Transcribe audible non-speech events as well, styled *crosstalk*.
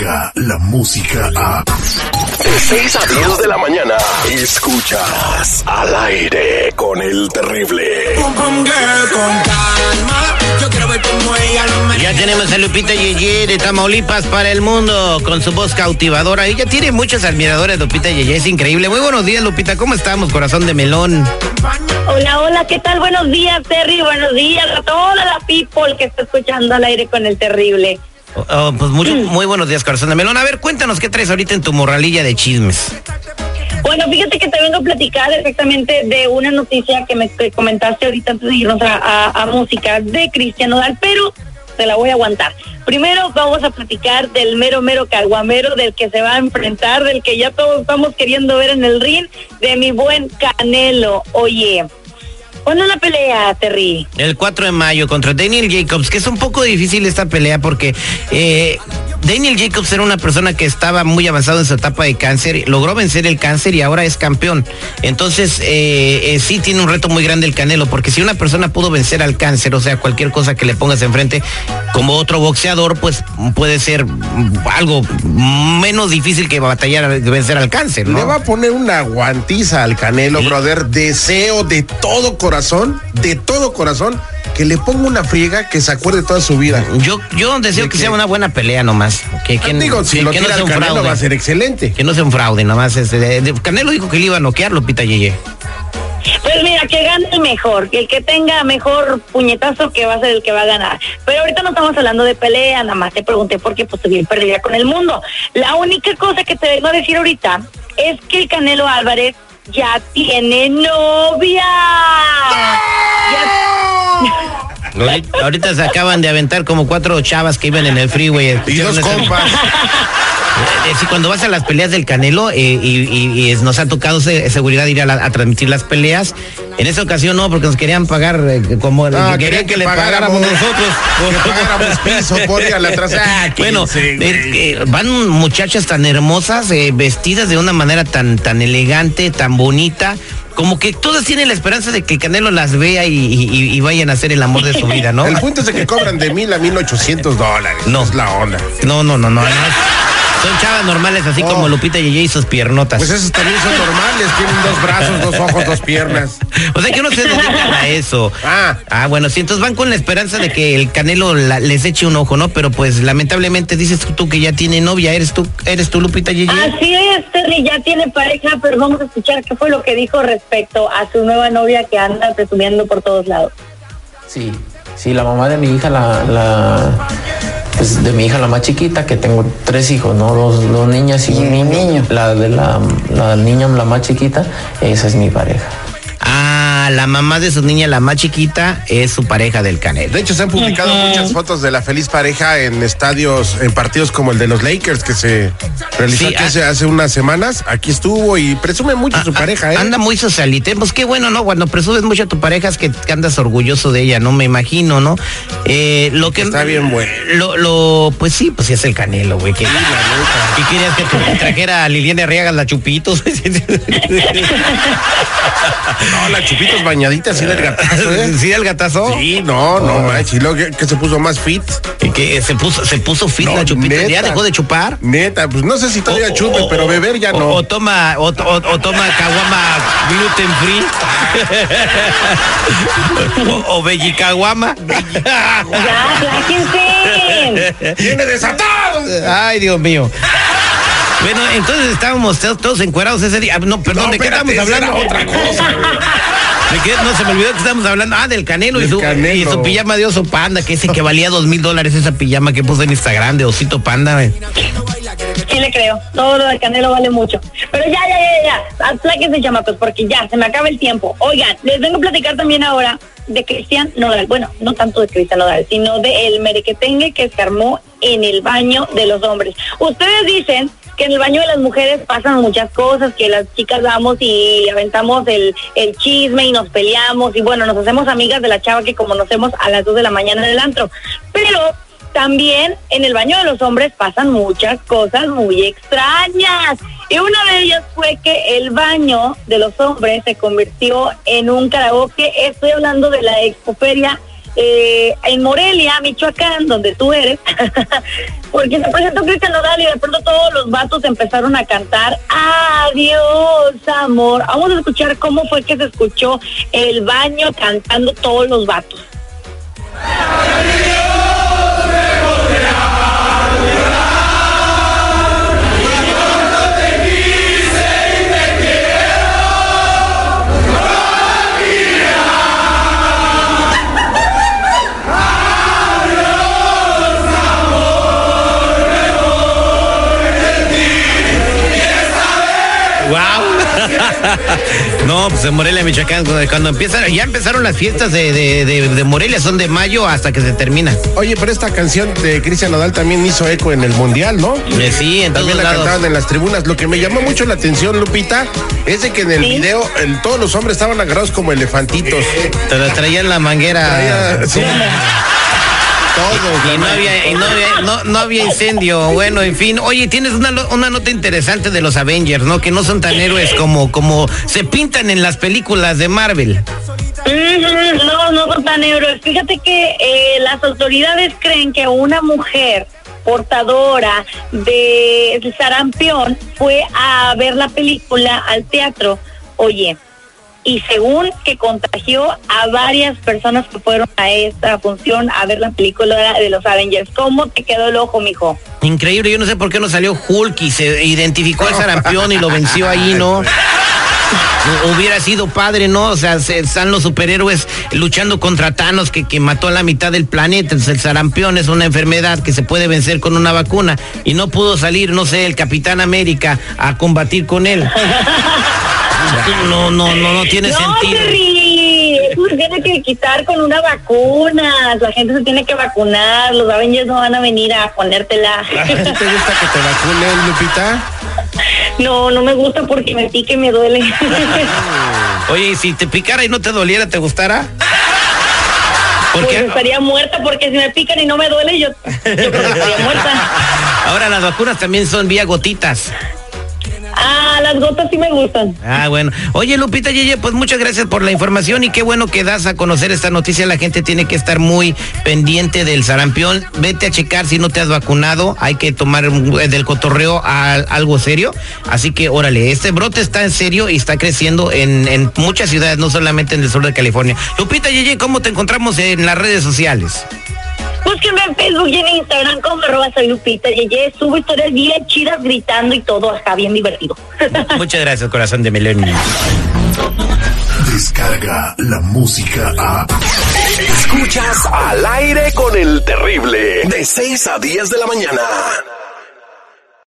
La música a... De 6 a 10 de la mañana, escuchas al aire con el terrible. Ya tenemos a Lupita Yeye de Tamaulipas para el mundo con su voz cautivadora. Ella tiene muchos admiradores, Lupita Yeye, es increíble. Muy buenos días, Lupita, ¿cómo estamos, corazón de melón? Hola, hola, ¿qué tal? Buenos días, Terry. Buenos días a toda la people que está escuchando al aire con el terrible. Oh, oh, pues mucho, muy buenos días, corazón de melón. A ver, cuéntanos qué traes ahorita en tu morralilla de chismes. Bueno, fíjate que te vengo a platicar exactamente de una noticia que me comentaste ahorita antes de irnos a, a- música de Cristian Nodal, pero te la voy a aguantar. Primero vamos a platicar del mero mero caguamero, del que se va a enfrentar, del que ya todos estamos queriendo ver en el ring, de mi buen Canelo. Oye, ¿cuándo la pelea, Terry? El 4 de mayo contra Daniel Jacobs, que es un poco difícil esta pelea porque eh, Daniel Jacobs era una persona que estaba muy avanzado en su etapa de cáncer, logró vencer el cáncer y ahora es campeón. Entonces, eh, eh, sí tiene un reto muy grande el Canelo, porque si una persona pudo vencer al cáncer, o sea, cualquier cosa que le pongas enfrente, como otro boxeador, pues puede ser algo menos difícil que batallar, vencer al cáncer, ¿no? Le va a poner una guantiza al Canelo, brother. Deseo de todo corazón, de todo corazón, que le ponga una friega que se acuerde toda su vida. Yo, yo deseo ¿De que qué? sea una buena pelea nomás. Que, que- Digo, si que- lo que no tira Canelo fraude. va a ser excelente. Que no sea un fraude, nomás. Este, de- de- Canelo dijo que le iba a noquear Lupita Yeye. Pues mira, que gane el mejor, que el que tenga mejor puñetazo que va a ser el que va a ganar. Pero ahorita no estamos hablando de pelea, nada más te pregunté por qué pues bien perdida con el mundo. La única cosa que te vengo a decir ahorita es que el Canelo Álvarez ya tiene novia. Ya- Ahorita, se acaban de aventar como cuatro chavas que iban en el freeway. Y dos compas. *laughs* Eh, sí, cuando vas a las peleas del Canelo eh, y, y- y es- nos ha tocado se- seguridad ir a, la- a transmitir las peleas. En esa ocasión no, porque nos querían pagar eh, como Ah, querían querían que, que le pagáramos. pagáramos *laughs* nosotros. Que pagáramos piso por ir a la. *laughs* Ah, Bueno, eh, eh, van muchachas tan hermosas, eh, vestidas de una manera tan, tan elegante, tan bonita, como que todas tienen la esperanza de que el Canelo las vea y, y- y vayan a hacer el amor de su vida, ¿no? *laughs* El punto es de que cobran de mil a mil ochocientos dólares. No. Es la onda. No, no, no, no. no. Son chavas normales, así Oh. como Lupita Yeye y sus piernotas. Pues esos también son normales. Tienen dos brazos, dos ojos, dos piernas. *laughs* O sea que no se dedican a eso. Ah. Ah, bueno, sí, entonces van con la esperanza de que el Canelo la- les eche un ojo, ¿no? Pero pues lamentablemente dices tú que ya tiene novia, ¿eres tú, eres tú Lupita Yeye? Así es, Terry ya tiene pareja, pero vamos a escuchar qué fue lo que dijo respecto a su nueva novia que anda presumiendo por todos lados. Sí, sí, la mamá de mi hija, la, la pues de mi hija la más chiquita, que tengo tres hijos, ¿no? Dos, dos niñas y un niño. La de la, la niña, la más chiquita, esa es mi pareja. La mamá de su niña, la más chiquita, es su pareja del Canelo. De hecho, se han publicado muchas fotos de la feliz pareja en estadios, en partidos como el de los Lakers que se realizó Sí, aquí ah. hace, hace unas semanas. Aquí estuvo y presume mucho Ah, su ah, pareja, ¿eh? Anda muy socialite. Pues qué bueno, ¿no? Cuando presumes mucho a tu pareja es que, que andas orgulloso de ella, ¿no? Me imagino, ¿no? Eh, lo que Está bien bueno. Lo, lo, pues sí, pues sí es el canelo, güey. Que, ¿Y querías que te trajera a Liliana Arriaga la chupitos? *laughs* *laughs* No, la chupitos bañadita así del gatazo, ¿eh? ¿Sí el gatazo? Sí, no, no, manches. Y luego que, que se puso más fit. ¿Y que se puso, se puso fit No, la chupita? ¿Ya dejó de chupar? Neta, pues no sé si todavía O- chupe, o- pero beber ya o- no. O, toma, o, o- o toma caguama gluten free. *laughs* o, o bellicaguama. *laughs* Ya. ¡Viene desatado! Ay, Dios mío. Bueno, entonces estábamos todos, todos encuerados ese día. Ah, No, perdón, No, ¿de qué esa hablando? era otra cosa. *laughs* ¿De qué? No, se me olvidó que estábamos hablando. Ah, del Canelo, y, su, Canelo. y su pijama de oso panda, que ese que valía dos mil dólares esa pijama que puso en Instagram de osito panda. güey. Sí le creo, todo lo del Canelo vale mucho. Pero ya, ya, ya, ya, apláquense chamacos, porque ya, se me acaba el tiempo. Oigan, les vengo a platicar también ahora de Cristian Nodal. Bueno, no tanto de Cristian Nodal, sino de el merequetengue que se armó en el baño de los hombres. Ustedes dicen que en el baño de las mujeres pasan muchas cosas, que las chicas vamos y aventamos el, el chisme y nos peleamos y bueno, nos hacemos amigas de la chava que como nos a las 2 de la mañana en el antro. Pero también en el baño de los hombres pasan muchas cosas muy extrañas. Y una de ellas fue que el baño de los hombres se convirtió en un karaoke. Estoy hablando de la expoferia eh, en Morelia, Michoacán, donde tú eres, *laughs* porque se presentó Cristian Nodal y de pronto todos los vatos empezaron a cantar Adiós, amor. Vamos a escuchar cómo fue que se escuchó el baño cantando todos los vatos. No, pues en Morelia, Michoacán, cuando empiezan, ya empezaron las fiestas de, de, de, Morelia, son de mayo hasta que se termina. Oye, pero esta canción de Cristian Nodal también hizo eco en el Mundial, ¿no? Eh, sí, en También la cantaban en las tribunas. Lo que me llamó mucho la atención, Lupita, es de que en el video todos los hombres estaban agarrados como elefantitos. Te traían la manguera. Y no había, no había, incendio. Bueno, en fin. Oye, tienes una, una nota interesante de los Avengers, ¿no? Que no son tan héroes como, como se pintan en las películas de Marvel. No, no son tan héroes. Fíjate que eh, las autoridades creen que una mujer portadora de sarampión fue a ver la película al teatro. Oye, y según que contagió a varias personas que fueron a esta función a ver la película de los Avengers. ¿Cómo te quedó el ojo, mijo? Increíble, yo no sé por qué no salió Hulk y se identificó al sarampión y lo venció ahí, ¿no? Hubiera sido padre, ¿no? O sea, están los superhéroes luchando contra Thanos que, que mató a la mitad del planeta. Entonces, el sarampión es una enfermedad que se puede vencer con una vacuna y no pudo salir, no sé, el Capitán América a combatir con él. *laughs* No, no, no, no tiene sentido. Eso se tiene que quitar con una vacuna. La gente se tiene que vacunar. Los Avengers no van a venir a ponértela. ¿Te gusta que te vacunen, Lupita? No, no me gusta porque me pique y me duele. Oye, si te picara y no te doliera, ¿te gustara? Porque pues estaría muerta porque si me pican y no me duele, yo, yo creo que estaría muerta. Ahora las vacunas también son vía gotitas. Las gotas sí me gustan. Ah, bueno. Oye, Lupita Yeye, pues muchas gracias por la información y qué bueno que das a conocer esta noticia. La gente tiene que estar muy pendiente del sarampión. Vete a checar si no te has vacunado. Hay que tomar eh, del cotorreo a algo serio. Así que, órale, este brote está en serio y está creciendo en, en muchas ciudades, no solamente en el sur de California. Lupita Yeye, ¿cómo te encontramos en las redes sociales? Búsquenme en Facebook y en Instagram como arroba soy Lupita Yeye. Subo historias bien chidas gritando y todo. Está bien divertido. *laughs* Muchas gracias, corazón de melón. Descarga la música a... Escuchas al aire con el terrible. De 6 a 10 de la mañana.